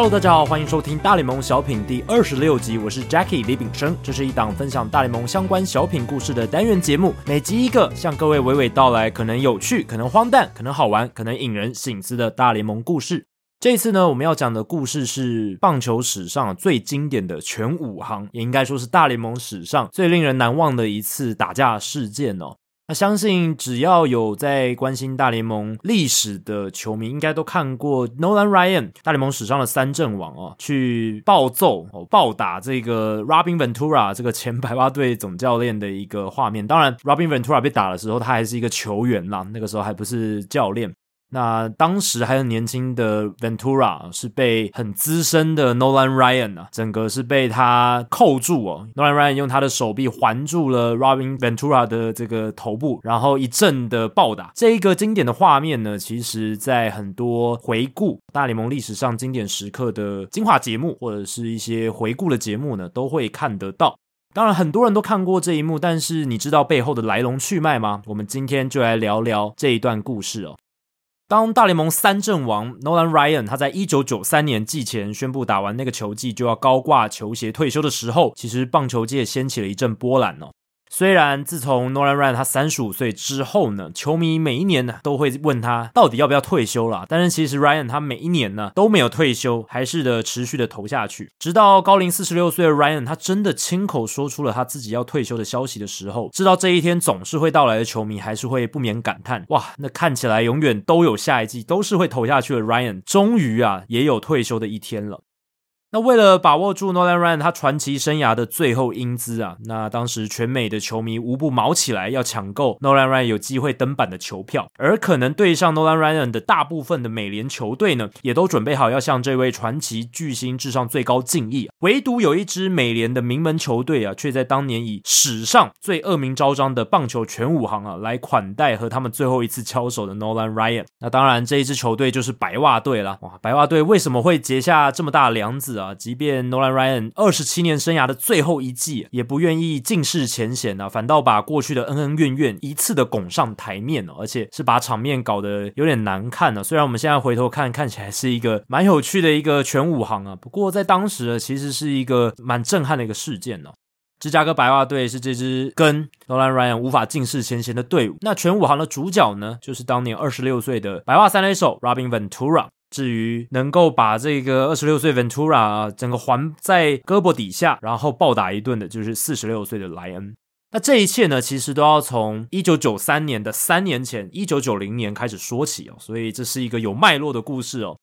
Hello，大家好，欢迎收听大联盟小品第二十六集，我是 Jackie 李炳生，这是一档分享大联盟相关小品故事的单元节目，每集一个，向各位娓娓道来可能有趣、可能荒诞、可能好玩、可能引人醒思的大联盟故事。这一次呢，我们要讲的故事是棒球史上最经典的全武行，也应该说是大联盟史上最令人难忘的一次打架事件哦。那相信只要有在关心大联盟历史的球迷，应该都看过 Nolan Ryan 大联盟史上的三阵王哦，去暴揍哦暴打这个 Robin Ventura 这个前白袜队总教练的一个画面。当然，Robin Ventura 被打的时候，他还是一个球员啦，那个时候还不是教练。那当时还有年轻的 Ventura 是被很资深的 Nolan Ryan 啊，整个是被他扣住哦。Nolan Ryan 用他的手臂环住了 Robin Ventura 的这个头部，然后一阵的暴打。这一个经典的画面呢，其实在很多回顾大联盟历史上经典时刻的精华节目，或者是一些回顾的节目呢，都会看得到。当然，很多人都看过这一幕，但是你知道背后的来龙去脉吗？我们今天就来聊聊这一段故事哦。当大联盟三阵王 Nolan Ryan 他在一九九三年季前宣布打完那个球季就要高挂球鞋退休的时候，其实棒球界掀起了一阵波澜哦。虽然自从 Nolan Ryan 他三十五岁之后呢，球迷每一年呢都会问他到底要不要退休了，但是其实 Ryan 他每一年呢都没有退休，还是的持续的投下去，直到高龄四十六岁的 Ryan 他真的亲口说出了他自己要退休的消息的时候，知道这一天总是会到来的球迷还是会不免感叹：哇，那看起来永远都有下一季，都是会投下去的 Ryan，终于啊也有退休的一天了。那为了把握住 Nolan Ryan 他传奇生涯的最后英姿啊，那当时全美的球迷无不卯起来要抢购 Nolan Ryan 有机会登板的球票，而可能对上 Nolan Ryan 的大部分的美联球队呢，也都准备好要向这位传奇巨星致上最高敬意。唯独有一支美联的名门球队啊，却在当年以史上最恶名昭彰的棒球全武行啊，来款待和他们最后一次交手的 Nolan Ryan。那当然，这一支球队就是白袜队了。哇，白袜队为什么会结下这么大梁子？啊，即便 Nolan Ryan 二十七年生涯的最后一季，也不愿意尽释前嫌啊，反倒把过去的恩恩怨怨一次的拱上台面，而且是把场面搞得有点难看呢。虽然我们现在回头看，看起来是一个蛮有趣的一个全武行啊，不过在当时呢，其实是一个蛮震撼的一个事件呢。芝加哥白袜队是这支跟 Nolan Ryan 无法尽释前嫌的队伍，那全武行的主角呢，就是当年二十六岁的白袜三垒手 Robin Ventura。至于能够把这个二十六岁 Ventura，整个环在胳膊底下，然后暴打一顿的，就是四十六岁的莱恩。那这一切呢，其实都要从一九九三年的三年前，一九九零年开始说起哦。所以这是一个有脉络的故事哦。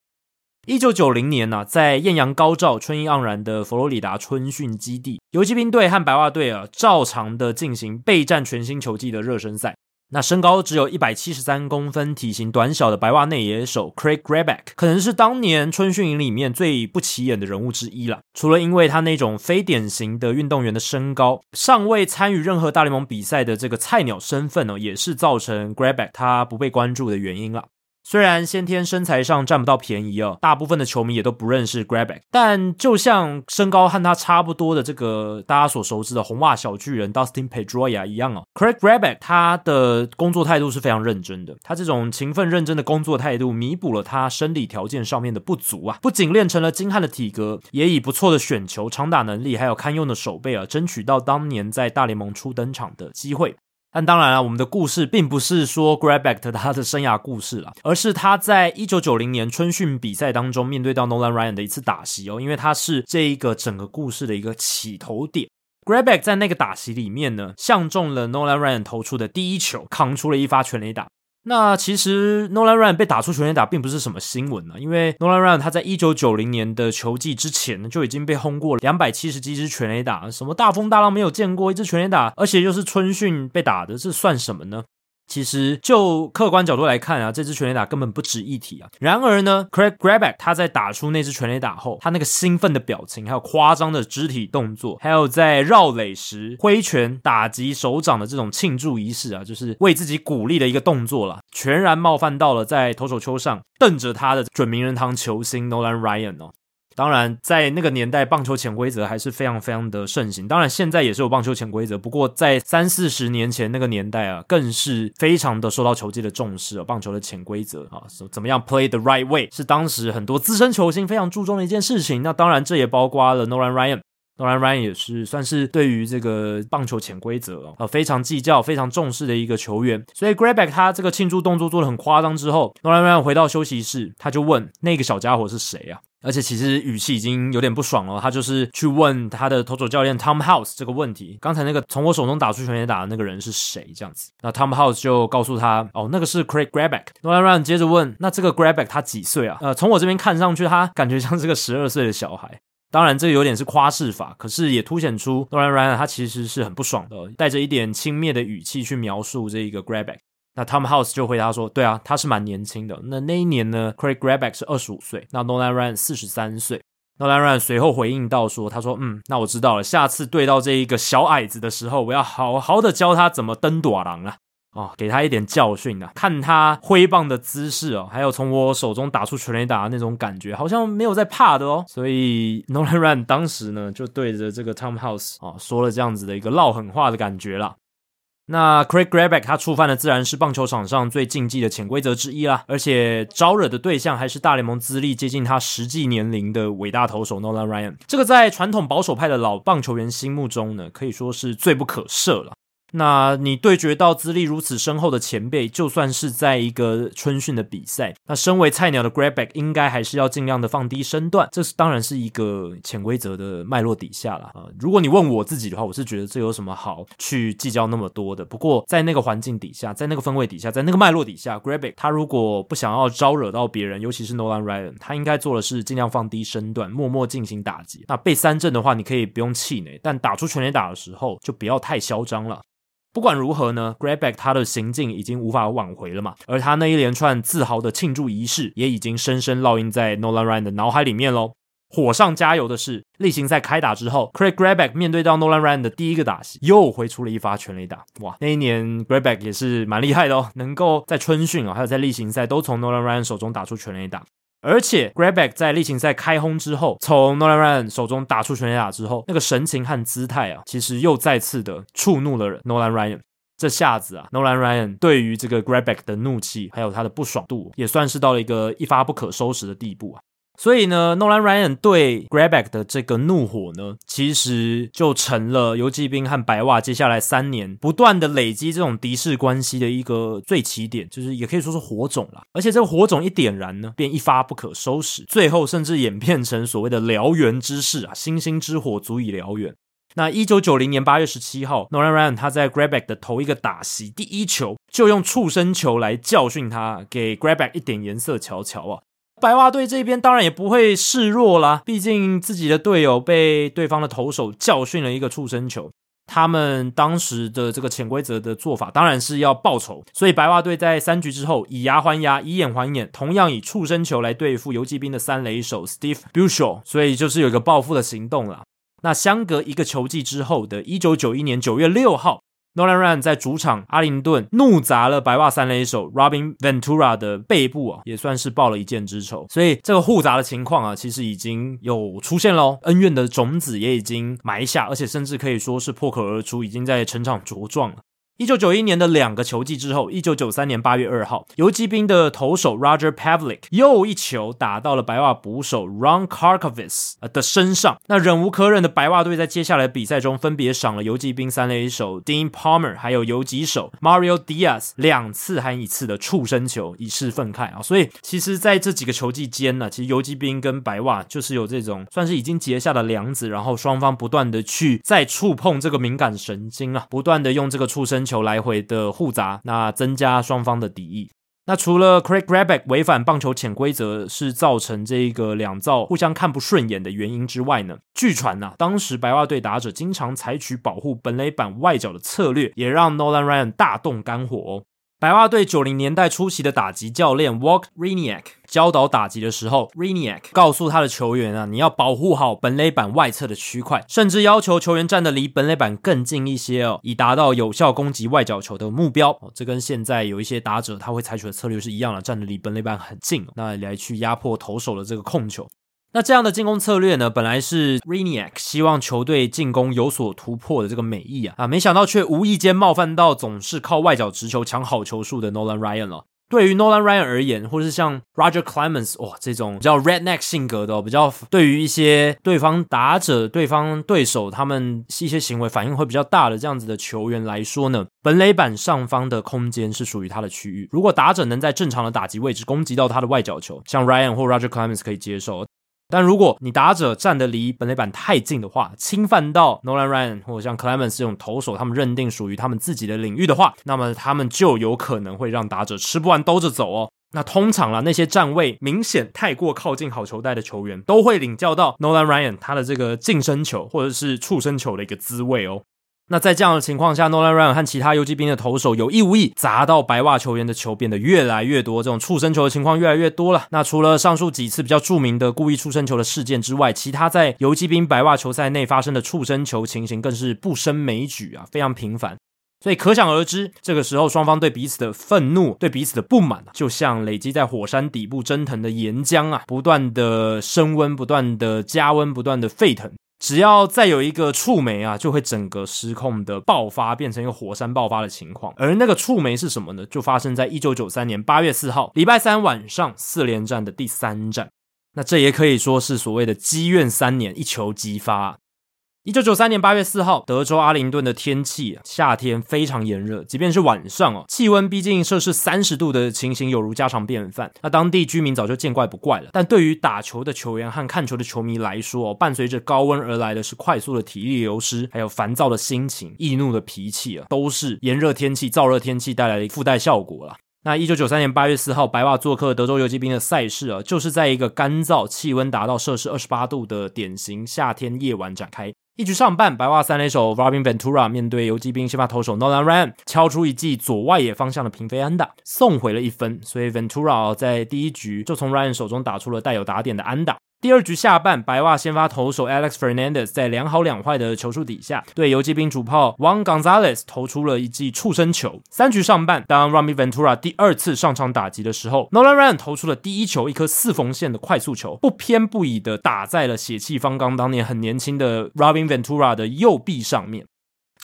一九九零年呢、在艳阳高照、春意盎然的佛罗里达春训基地，游骑兵队和白袜队啊，照常的进行备战全新球季的热身赛。那身高只有一百七十三公分、体型短小的白袜内野手 Craig Graback，可能是当年春训营里面最不起眼的人物之一了。除了因为他那种非典型的运动员的身高，尚未参与任何大联盟比赛的这个菜鸟身份呢，也是造成 Graback 他不被关注的原因了。虽然先天身材上占不到便宜哦，大部分的球迷也都不认识 Grebeck，但就像身高和他差不多的这个大家所熟知的红袜小巨人 Dustin Pedroia 一样哦，Craig Grebeck 他的工作态度是非常认真的，他这种勤奋认真的工作态度弥补了他生理条件上面的不足啊，不仅练成了精悍的体格，也以不错的选球、长打能力还有堪用的手背啊，争取到当年在大联盟初登场的机会。但当然了，我们的故事并不是说 Grabac 的他的生涯故事了，而是他在一九九零年春训比赛当中面对到 Nolan Ryan 的一次打席哦，因为他是这一个整个故事的一个起头点。Grabac 在那个打席里面呢，相中了 Nolan Ryan 投出的第一球，扛出了一发全垒打。那其实 Nolan Ryan 被打出全垒打并不是什么新闻啊，因为 Nolan Ryan 他在一九九零年的球季之前呢，就已经被轰过两百七十几支全垒打，什么大风大浪没有见过一支全垒打，而且又是春训被打的，这算什么呢？其实就客观角度来看啊，这支全垒打根本不值一提啊。然而呢，Craig Grebeck 他在打出那支全垒打后，他那个兴奋的表情，还有夸张的肢体动作，还有在绕垒时挥拳打击手掌的这种庆祝仪式啊，就是为自己鼓励的一个动作啦，全然冒犯到了在投手丘上瞪着他的准名人堂球星 Nolan Ryan 哦。当然，在那个年代，棒球潜规则还是非常非常的盛行。当然，现在也是有棒球潜规则，不过在三四十年前那个年代啊，更是非常的受到球界的重视哦。棒球的潜规则啊，怎么样 play the right way 是当时很多资深球星非常注重的一件事情。那当然，这也包括了 Nolan Ryan。Nolan Ryan 也是算是对于这个棒球潜规则啊非常计较、非常重视的一个球员。所以 Grebeck 他这个庆祝动作做的很夸张之后，Nolan Ryan 回到休息室，他就问那个小家伙是谁啊？而且其实语气已经有点不爽了，他就是去问他的投手教练 Tom House 这个问题：刚才那个从我手中打出全垒打的那个人是谁？这样子，那 Tom House 就告诉他：哦，那个是 Craig Grebeck。Nolan Ryan 接着问：那这个 Grebeck 他几岁啊？呃，从我这边看上去，他感觉像是个十二岁的小孩。当然，这有点是夸饰法，可是也凸显出 Nolan Ryan 他其实是很不爽的，带着一点轻蔑的语气去描述这一个 Grebeck。那 Tom House 就回答说：“对啊，他是蛮年轻的。那那一年呢，Craig Grebeck 是二十五岁，那 Nolan Ryan 四十三岁。Nolan Ryan 随后回应到说：他说，嗯，那我知道了，下次对到这一个小矮子的时候，我要好好的教他怎么登短廊啊，哦，给他一点教训啊。看他挥棒的姿势哦，还有从我手中打出全垒打的那种感觉，好像没有在怕的哦。所以 Nolan Ryan 当时呢，就对着这个 Tom House 啊、哦，说了这样子的一个撂狠话的感觉啦。”那 Craig Grabeck 他触犯的自然是棒球场上最禁忌的潜规则之一啦，而且招惹的对象还是大联盟资历接近他实际年龄的伟大投手 Nolan Ryan，这个在传统保守派的老棒球员心目中呢，可以说是罪不可赦了。那你对决到资历如此深厚的前辈，就算是在一个春训的比赛，那身为菜鸟的 Grebeck 应该还是要尽量的放低身段。这是当然是一个潜规则的脉络底下了啊。如果你问我自己的话，我是觉得这有什么好去计较那么多的。不过在那个环境底下，在那个氛围底下，在那个脉络底下，Grebeck 他如果不想要招惹到别人，尤其是 Nolan Ryan，他应该做的是尽量放低身段，默默进行打击。那被三振的话，你可以不用气馁，但打出全垒打的时候，就不要太嚣张了。不管如何呢，Grebeck 他的行径已经无法挽回了嘛，而他那一连串自豪的庆祝仪式也已经深深烙印在 Nolan Ryan 的脑海里面喽。火上加油的是，例行赛开打之后，Craig Grebeck 面对到 Nolan Ryan 的第一个打席，又挥出了一发全垒打。哇，那一年 Grebeck 也是蛮厉害的哦，能够在春训啊，还有在例行赛都从 Nolan Ryan 手中打出全垒打。而且 g r a b a c k 在例行赛开轰之后，从 Nolan Ryan 手中打出全垒打之后，那个神情和姿态啊，其实又再次的触怒了 Nolan Ryan。这下子啊，Nolan Ryan 对于这个 g r a b a c k 的怒气，还有他的不爽度，也算是到了一个一发不可收拾的地步啊。所以呢，Nolan Ryan 对 Grebeck 的这个怒火呢，其实就成了游骑兵和白袜接下来三年不断的累积这种敌视关系的一个最起点，就是也可以说是火种了。而且这个火种一点燃呢，便一发不可收拾，最后甚至演变成所谓的燎原之势啊，星星之火足以燎原。那一九九零年八月十七号，Nolan Ryan 他在 Grebeck 的头一个打席第一球就用触身球来教训他，给 Grebeck 一点颜色瞧瞧啊！白袜队这边当然也不会示弱啦，毕竟自己的队友被对方的投手教训了一个触身球，他们当时的这个潜规则的做法当然是要报仇，所以白袜队在三局之后以牙还牙，以眼还眼，同样以触身球来对付游骑兵的三垒手 Steve Buechele，所以就是有一个报复的行动了。那相隔一个球季之后的1991年9月6号，Nolan Ryan 在主场阿灵顿怒砸了白袜三垒手 Robin Ventura 的背部啊，也算是报了一箭之仇。所以这个互砸的情况啊，其实已经有出现喽，恩怨的种子也已经埋下，而且甚至可以说是破壳而出，已经在成长茁壮了。一九九一年的两个球季之后，一九九三年八月二号，游骑兵的投手 Roger Pavlik 又一球打到了白袜捕手 Ron Karkovics 的身上。那忍无可忍的白袜队在接下来比赛中，分别赏了游骑兵三垒手 Dean Palmer 还有游击手 Mario Diaz 两次还一次的触身球，以示愤慨啊。所以，其实在这几个球季间呢，其实游骑兵跟白袜就是有这种算是已经结下的梁子，然后双方不断的去再触碰这个敏感神经啊，不断的用这个触身。球来回的互砸，那增加双方的敌意。那除了 Craig Grabick 违反棒球潜规则是造成这个两造互相看不顺眼的原因之外呢，据传呐、啊，当时白袜队打者经常采取保护本垒板外角的策略，也让 Nolan Ryan 大动肝火哦。白袜队九零年代初期的打击教练 Walt Hriniak 教导打击的时候，Hriniak 告诉他的球员啊，你要保护好本垒板外侧的区块，甚至要求球员站得离本垒板更近一些哦，以达到有效攻击外角球的目标。哦，这跟现在有一些打者他会采取的策略是一样的，站得离本垒板很近，那来去压迫投手的这个控球。那这样的进攻策略呢，本来是 Hriniak 希望球队进攻有所突破的这个美意啊啊，没想到却无意间冒犯到总是靠外角直球抢好球数的 Nolan Ryan 了。对于 Nolan Ryan 而言，或是像 Roger Clemens 哇这种比较 redneck 性格的，比较对于一些对方打者、对方对手他们一些行为反应会比较大的这样子的球员来说呢，本垒板上方的空间是属于他的区域。如果打者能在正常的打击位置攻击到他的外角球，像 Ryan 或 Roger Clemens 可以接受。但如果你打者站得离本垒板太近的话，侵犯到 Nolan Ryan 或者像 Clemens 这种投手，他们认定属于他们自己的领域的话，那么他们就有可能会让打者吃不完兜着走哦。那通常啦，那些站位明显太过靠近好球带的球员，都会领教到 Nolan Ryan 他的这个近身球或者是触身球的一个滋味哦。那在这样的情况下，Nolan Ryan 和其他游击兵的投手有意无意砸到白袜球员的球变得越来越多，这种触身球的情况越来越多了。那除了上述几次比较著名的故意触身球的事件之外，其他在游击兵白袜球赛内发生的触身球情形更是不胜枚举啊，非常频繁。所以可想而知，这个时候双方对彼此的愤怒、对彼此的不满，就像累积在火山底部蒸腾的岩浆啊，不断的升温、不断的加温、不断的沸腾。只要再有一个触媒啊，就会整个失控的爆发，变成一个火山爆发的情况。而那个触媒是什么呢？就发生在一九九三年八月四号，礼拜三晚上四连战的第三战。那这也可以说是所谓的积怨三年，一球激发。一九九三年八月四号，德州阿灵顿的天气，夏天非常炎热，即便是晚上哦，气温逼近摄氏三十度的情形，有如家常便饭。那当地居民早就见怪不怪了，但对于打球的球员和看球的球迷来说，伴随着高温而来的是快速的体力流失，还有烦躁的心情、易怒的脾气啊，都是炎热天气、燥热天气带来的附带效果了。那一九九三年八月四号，白袜做客德州游击兵的赛事啊，就是在一个干燥、气温达到摄氏二十八度的典型夏天夜晚展开。一局上半，白袜三垒手 Robin Ventura 面对游击兵先发投手 Nolan Ryan，敲出一记左外野方向的平飞安打，送回了一分。所以 Ventura 在第一局就从 Ryan 手中打出了带有打点的安打。第二局下半，白袜先发投手 Alex Fernandez 在两好两坏的球数底下，对游击兵主炮 Juan Gonzalez 投出了一记触身球。三局上半，当 Robin Ventura 第二次上场打击的时候，Nolan Ryan 投出了第一球，一颗四缝线的快速球，不偏不倚的打在了血气方刚、当年很年轻的 Robin Ventura 的右臂上面。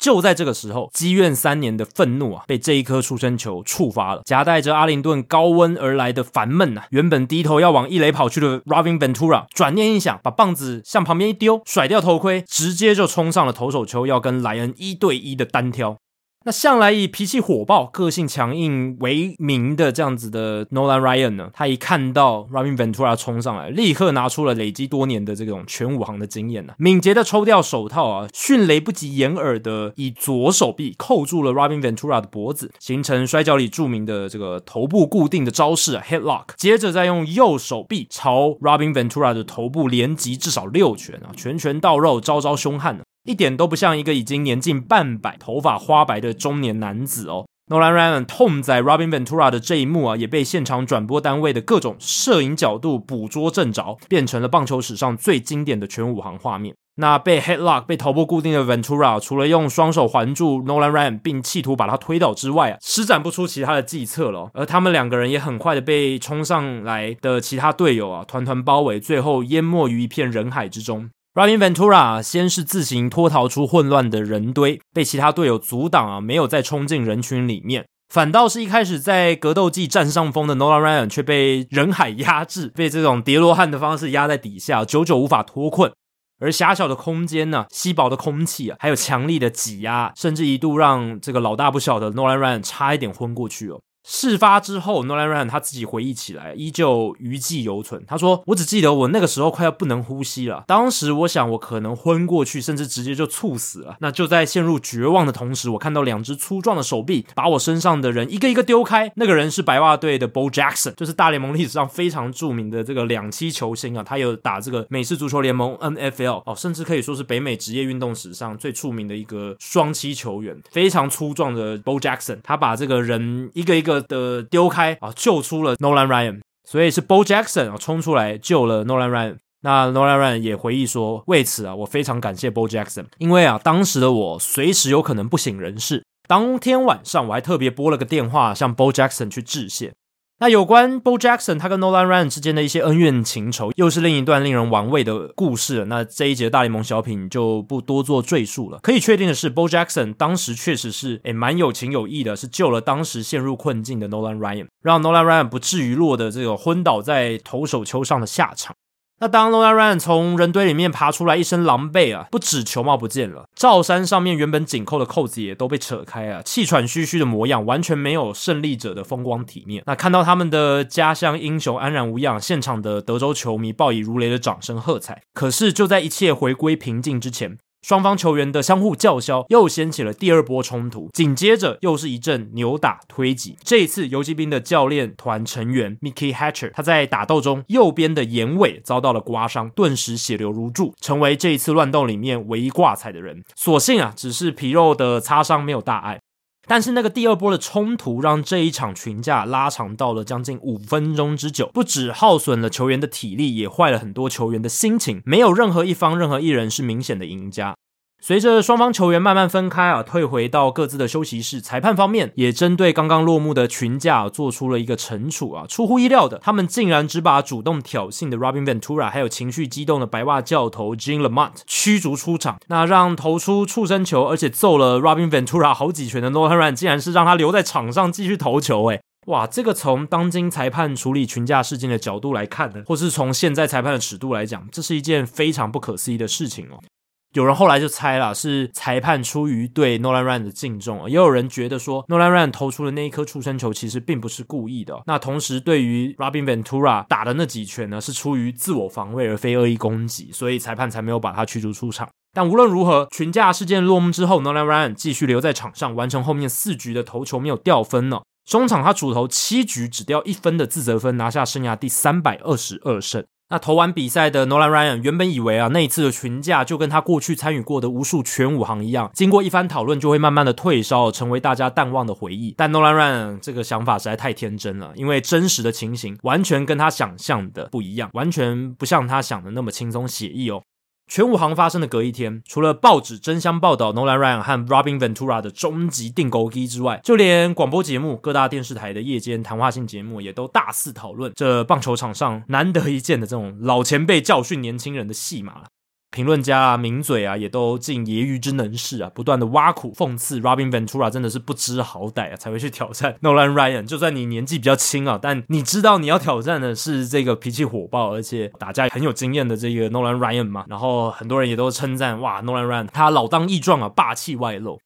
就在这个时候，积怨三年的愤怒啊，被这一颗出生球触发了，夹带着阿灵顿高温而来的烦闷啊，原本低头要往一垒跑去的 Robin Ventura，转念一想，把棒子向旁边一丢，甩掉头盔，直接就冲上了投手球，要跟莱恩一对一的单挑。那向来以脾气火爆、个性强硬为名的这样子的 Nolan Ryan 呢，他一看到 Robin Ventura 冲上来，立刻拿出了累积多年的这种全武行的经验呢、啊，敏捷的抽掉手套啊，迅雷不及掩耳的以左手臂扣住了 Robin Ventura 的脖子，形成摔跤里著名的这个头部固定的招式啊，Headlock。接着再用右手臂朝 Robin Ventura 的头部连击至少六拳啊，拳拳到肉，招招凶悍呢、一点都不像一个已经年近半百、头发花白的中年男子哦。Nolan Ryan 痛宰 Robin Ventura 的这一幕啊，也被现场转播单位的各种摄影角度捕捉正着，变成了棒球史上最经典的全武行画面。那被 Headlock 被头部固定的 Ventura，除了用双手环住 Nolan Ryan 并企图把他推倒之外啊，施展不出其他的计策了。而他们两个人也很快的被冲上来的其他队友啊团团包围，最后淹没于一片人海之中。Robin Ventura 先是自行脱逃出混乱的人堆，被其他队友阻挡啊，没有再冲进人群里面。反倒是一开始在格斗技占上风的 Nolan Ryan 却被人海压制，被这种叠罗汉的方式压在底下，久久无法脱困。而狭小的空间呢，稀薄的空气啊，还有强力的挤压，甚至一度让这个老大不小的 Nolan Ryan 差一点昏过去哦。事发之后，Nolan Ryan 他自己回忆起来，依旧余悸犹存。他说：“我只记得我那个时候快要不能呼吸了。当时我想，我可能昏过去，甚至直接就猝死了。那就在陷入绝望的同时，我看到两只粗壮的手臂把我身上的人一个一个丢开。那个人是白袜队的 Bo Jackson，就是大联盟历史上非常著名的这个两栖球星啊。他有打这个美式足球联盟 NFL 哦，甚至可以说是北美职业运动史上最著名的一个双栖球员。非常粗壮的 Bo Jackson，他把这个人一个一个。的丢开啊，救出了 Nolan Ryan。所以是 Bo Jackson 啊冲出来救了 Nolan Ryan。那 Nolan Ryan 也回忆说，为此啊，我非常感谢 Bo Jackson，因为啊，当时的我随时有可能不省人事。当天晚上我还特别拨了个电话向 Bo Jackson 去致谢。那有关 Bo Jackson 他跟 Nolan Ryan 之间的一些恩怨情仇，又是另一段令人玩味的故事了。那这一节大联盟小品就不多做赘述了。可以确定的是，Bo Jackson 当时确实是诶蛮有情有义的，是救了当时陷入困境的 Nolan Ryan，让 Nolan Ryan 不至于落得这个昏倒在投手丘上的下场。那当 l o n a r a n 从人堆里面爬出来，一身狼狈啊，不止球帽不见了，罩衫上面原本紧扣的扣子也都被扯开啊，气喘吁吁的模样，完全没有胜利者的风光体面。那看到他们的家乡英雄安然无恙，现场的德州球迷报以如雷的掌声喝彩。可是就在一切回归平静之前。双方球员的相互叫嚣又掀起了第二波冲突，紧接着又是一阵扭打推挤。这一次，游击兵的教练团成员 Mickey Hatcher 他在打斗中右边的眼尾遭到了刮伤，顿时血流如注，成为这一次乱斗里面唯一挂彩的人。所幸啊，只是皮肉的擦伤，没有大碍。但是那个第二波的冲突，让这一场群架拉长到了将近五分钟之久，不止耗损了球员的体力，也坏了很多球员的心情，没有任何一方、任何一人是明显的赢家。随着双方球员慢慢分开啊，退回到各自的休息室，裁判方面也针对刚刚落幕的群架做出了一个惩处啊。出乎意料的，他们竟然只把主动挑衅的 Robin Ventura 还有情绪激动的白袜教头 Jean Lamont 驱逐出场。那让投出触身球而且揍了 Robin Ventura 好几拳的 Nolan Ryan 竟然是让他留在场上继续投球。诶，哇，这个从当今裁判处理群架事件的角度来看呢，或是从现在裁判的尺度来讲，这是一件非常不可思议的事情哦。有人后来就猜了，是裁判出于对 Nolan ran 的敬重，也有人觉得说 Nolan ran 投出的那一颗触身球其实并不是故意的。那同时，对于 Robin Ventura 打的那几拳呢，是出于自我防卫而非恶意攻击，所以裁判才没有把他驱逐出场。但无论如何，群架事件落幕之后，Nolan ran 继续留在场上，完成后面四局的投球，没有掉分呢。中场他主投七局只掉一分的自责分，拿下生涯第三百二十二胜。那投完比赛的 Nolan Ryan 原本以为啊，那一次的群架就跟他过去参与过的无数全武行一样，经过一番讨论就会慢慢的退烧，成为大家淡忘的回忆。但 Nolan Ryan 这个想法实在太天真了，因为真实的情形完全跟他想象的不一样，完全不像他想的那么轻松写意哦。全武行发生的隔一天，除了报纸争相报道 Nolan Ryan 和 Robin Ventura 的终极定钩机之外，就连广播节目、各大电视台的夜间谈话性节目也都大肆讨论这棒球场上难得一见的这种老前辈教训年轻人的戏码了。评论家啊、名嘴啊，也都尽揶揄之能事啊，不断的挖苦讽刺 Robin Ventura 真的是不知好歹啊，才会去挑战 Nolan Ryan。就算你年纪比较轻啊，但你知道你要挑战的是这个脾气火爆而且打架很有经验的这个 Nolan Ryan 嘛。然后很多人也都称赞哇，Nolan Ryan 他老当益壮啊，霸气外露。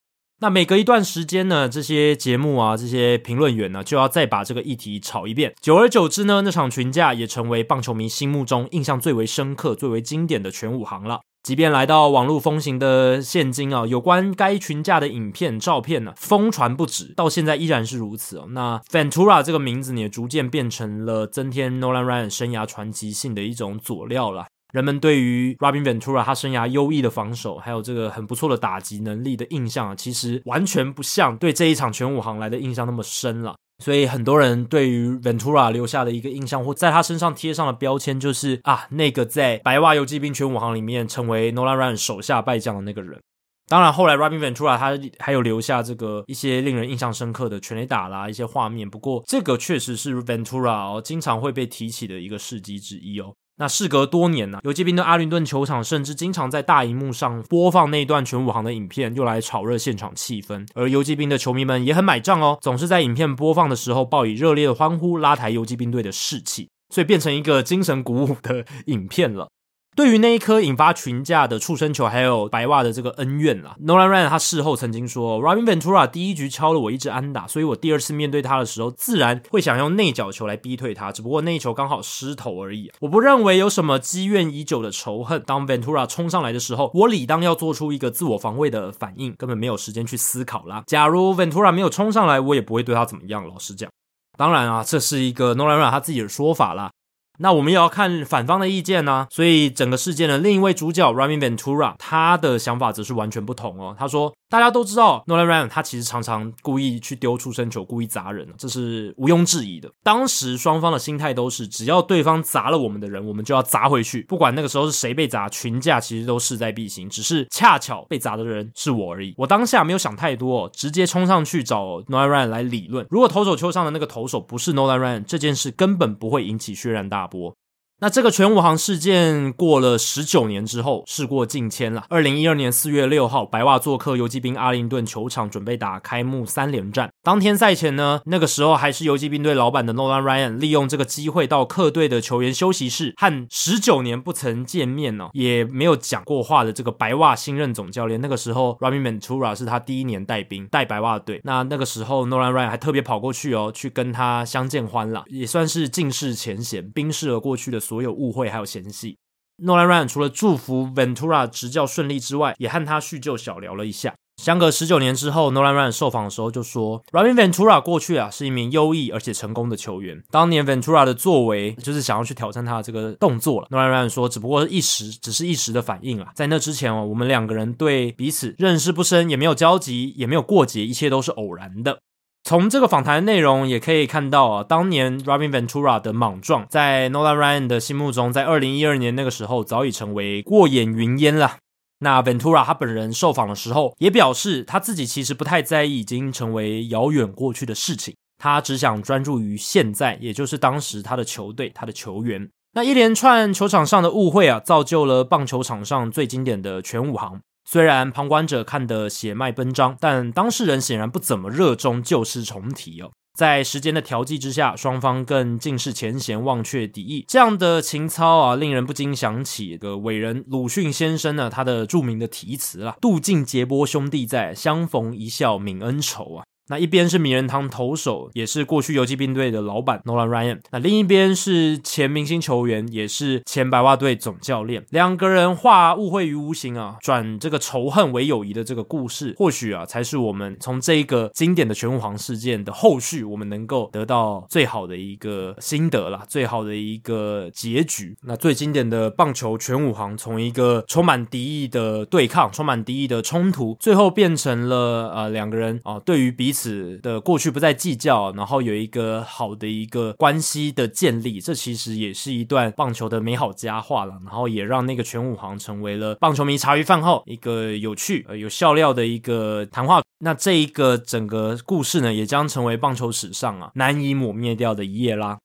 那每隔一段时间呢，这些节目啊，这些评论员呢，就要再把这个议题炒一遍。久而久之呢，那场群架也成为棒球迷心目中印象最为深刻、最为经典的全武行了。即便来到网络风行的现今啊，有关该群架的影片、照片呢，疯传不止，到现在依然是如此哦。那 Ventura 这个名字呢，也逐渐变成了增添 Nolan Ryan 生涯传奇性的一种佐料了。人们对于 Robin Ventura 他生涯优异的防守，还有这个很不错的打击能力的印象，其实完全不像对这一场全武行来的印象那么深了。所以很多人对于 Ventura 留下的一个印象，或在他身上贴上的标签，就是啊，那个在白袜游骑兵全武行里面成为 Nolan Ryan 手下败将的那个人。当然，后来 Robin Ventura 他还有留下这个一些令人印象深刻的全垒打啦一些画面。不过，这个确实是 Ventura 哦，经常会被提起的一个事迹之一哦。那事隔多年呢、游击兵的阿灵顿球场甚至经常在大荧幕上播放那一段全武行的影片，用来炒热现场气氛。而游击兵的球迷们也很买账哦，总是在影片播放的时候报以热烈的欢呼，拉抬游击兵队的士气，所以变成一个精神鼓舞的 影片了。对于那一颗引发群架的触身球，还有白袜的这个恩怨啦，Nolan Ryan 他事后曾经说，Robin Ventura 第一局敲了我一支安打，所以我第二次面对他的时候，自然会想用内角球来逼退他，只不过那一球刚好失头而已。我不认为有什么积怨已久的仇恨。当 Ventura 冲上来的时候，我理当要做出一个自我防卫的反应，根本没有时间去思考啦。假如 Ventura 没有冲上来，我也不会对他怎么样。老实讲，当然啊，这是一个 Nolan Ryan 他自己的说法啦。那我们也要看反方的意见呢、所以整个事件的另一位主角 Rami Ventura，他的想法则是完全不同哦。他说大家都知道，Nolan Ryan 他其实常常故意去丢出生球，故意砸人，这是毋庸置疑的。当时双方的心态都是，只要对方砸了我们的人，我们就要砸回去。不管那个时候是谁被砸，群架其实都势在必行。只是恰巧被砸的人是我而已。我当下没有想太多，直接冲上去找 Nolan Ryan 来理论。如果投手丘上的那个投手不是 Nolan Ryan，这件事根本不会引起轩然大波。那这个全武行事件过了十九年之后，事过境迁了。二零一二年四月六号，白袜做客游击兵阿灵顿球场，准备打开幕三连战。当天赛前呢，那个时候还是游击兵队老板的 Nolan Ryan 利用这个机会到客队的球员休息室，和十九年不曾见面呢，也没有讲过话的这个白袜新任总教练，那个时候 Robin Ventura 是他第一年带兵带白袜队。那那个时候 Nolan Ryan 还特别跑过去哦，去跟他相见欢了，也算是尽释前嫌，冰释了过去的。所有误会还有嫌隙，Nolan Ryan 除了祝福 Ventura 执教顺利之外，也和他叙旧小聊了一下。相隔十九年之后，Nolan Ryan 受访的时候就说，Robin Ventura 过去啊是一名优异而且成功的球员。当年 Ventura 的作为就是想要去挑战他的这个动作了。Nolan Ryan 说，只不过是一时，只是一时的反应啊。在那之前哦，我们两个人对彼此认识不深，也没有交集，也没有过节，一切都是偶然的。从这个访谈的内容也可以看到啊，当年 Robin Ventura 的莽撞，在 Nolan Ryan 的心目中，在二零一二年那个时候早已成为过眼云烟了。那 Ventura 他本人受访的时候也表示，他自己其实不太在意已经成为遥远过去的事情，他只想专注于现在，也就是当时他的球队、他的球员。那一连串球场上的误会啊，造就了棒球场上最经典的全武行。虽然旁观者看得血脉奔张，但当事人显然不怎么热衷旧事重提哦。在时间的调剂之下，双方更尽释前嫌，忘却敌意。这样的情操啊，令人不禁想起个伟人鲁迅先生呢，他的著名的题词啊：“渡尽劫波兄弟在，相逢一笑泯恩仇啊。”那一边是名人堂投手，也是过去游击兵队的老板 Nolan Ryan，那另一边是前明星球员，也是前白袜队总教练。两个人化误会于无形啊，转这个仇恨为友谊的这个故事，或许啊，才是我们从这一个经典的拳皇事件的后续，我们能够得到最好的一个心得啦，最好的一个结局。那最经典的棒球全武行，从一个充满敌意的对抗，充满敌意的冲突，最后变成了呃两个人啊，对于彼此。的过去不再计较，然后有一个好的一个关系的建立，这其实也是一段棒球的美好佳话了。然后也让那个全武行成为了棒球迷茶余饭后一个有趣、呃、有笑料的一个谈话。那这一个整个故事呢，也将成为棒球史上啊难以抹灭掉的一页啦。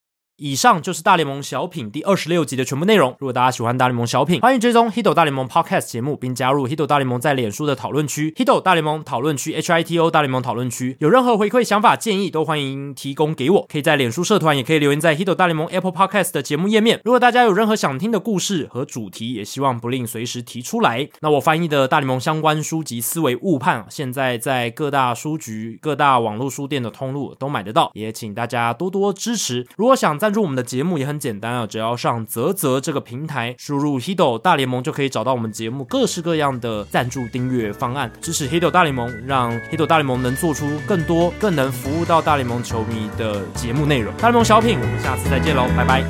以上就是大联盟小品第二十六集的全部内容。如果大家喜欢大联盟小品，欢迎追踪 Hito 大联盟 Podcast 节目，并加入 Hito 大联盟在脸书的讨论区 Hito 大联盟讨论区 H I T O 大联盟讨论区。有任何回馈、想法、建议，都欢迎提供给我。可以在脸书社团，也可以留言在 Hito 大联盟 Apple Podcast 的节目页面。如果大家有任何想听的故事和主题，也希望不吝随时提出来。那我翻译的大联盟相关书籍《思维误判》，现在在各大书局、各大网络书店的通路都买得到，也请大家多多支持。如果想在关注我们的节目，也很简单啊，只要上泽泽这个平台，输入 Hido 大联盟就可以找到我们节目各式各样的赞助订阅方案，支持 Hido 大联盟，让 Hido 大联盟能做出更多、更能服务到大联盟球迷的节目内容。大联盟小品，我们下次再见喽，拜拜。